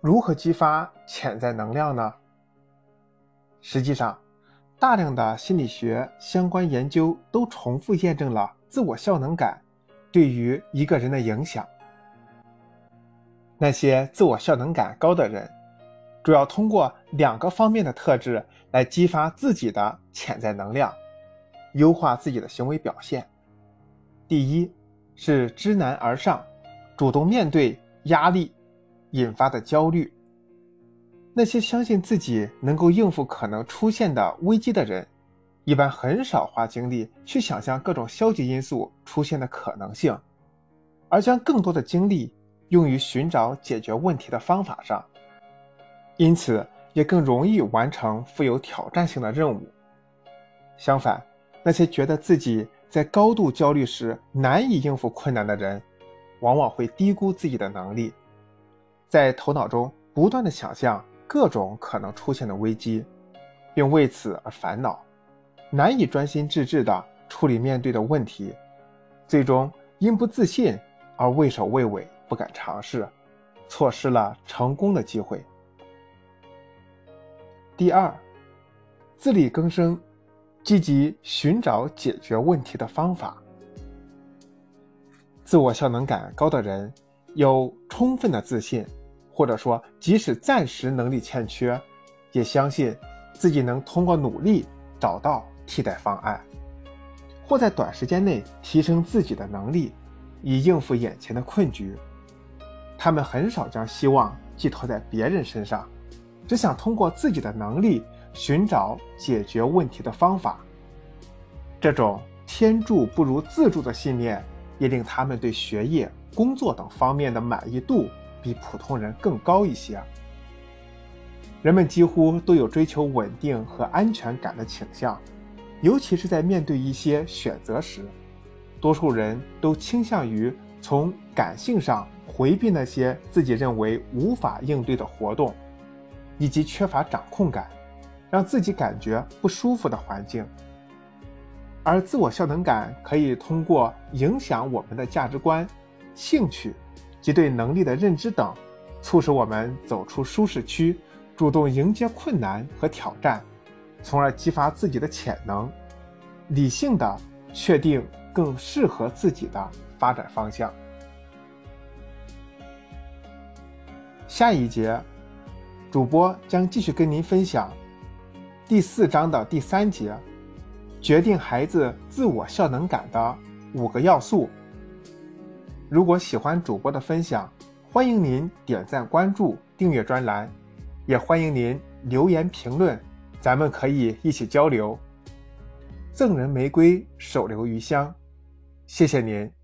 如何激发潜在能量呢？实际上，大量的心理学相关研究都重复验证了自我效能感对于一个人的影响。那些自我效能感高的人，主要通过两个方面的特质来激发自己的潜在能量，优化自己的行为表现。第一是知难而上，主动面对压力引发的焦虑。那些相信自己能够应付可能出现的危机的人，一般很少花精力去想象各种消极因素出现的可能性，而将更多的精力用于寻找解决问题的方法上，因此也更容易完成富有挑战性的任务。相反，那些觉得自己在高度焦虑时难以应付困难的人，往往会低估自己的能力，在头脑中不断的想象。各种可能出现的危机，并为此而烦恼，难以专心致志的处理面对的问题，最终因不自信而畏首畏尾，不敢尝试，错失了成功的机会。第二，自力更生，积极寻找解决问题的方法。自我效能感高的人有充分的自信。或者说，即使暂时能力欠缺，也相信自己能通过努力找到替代方案，或在短时间内提升自己的能力，以应付眼前的困局。他们很少将希望寄托在别人身上，只想通过自己的能力寻找解决问题的方法。这种天助不如自助的信念，也令他们对学业、工作等方面的满意度。比普通人更高一些。人们几乎都有追求稳定和安全感的倾向，尤其是在面对一些选择时，多数人都倾向于从感性上回避那些自己认为无法应对的活动，以及缺乏掌控感，让自己感觉不舒服的环境。而自我效能感可以通过影响我们的价值观、兴趣。及对能力的认知等，促使我们走出舒适区，主动迎接困难和挑战，从而激发自己的潜能，理性的确定更适合自己的发展方向。下一节，主播将继续跟您分享第四章的第三节，决定孩子自我效能感的五个要素。如果喜欢主播的分享，欢迎您点赞、关注、订阅专栏，也欢迎您留言评论，咱们可以一起交流。赠人玫瑰，手留余香，谢谢您。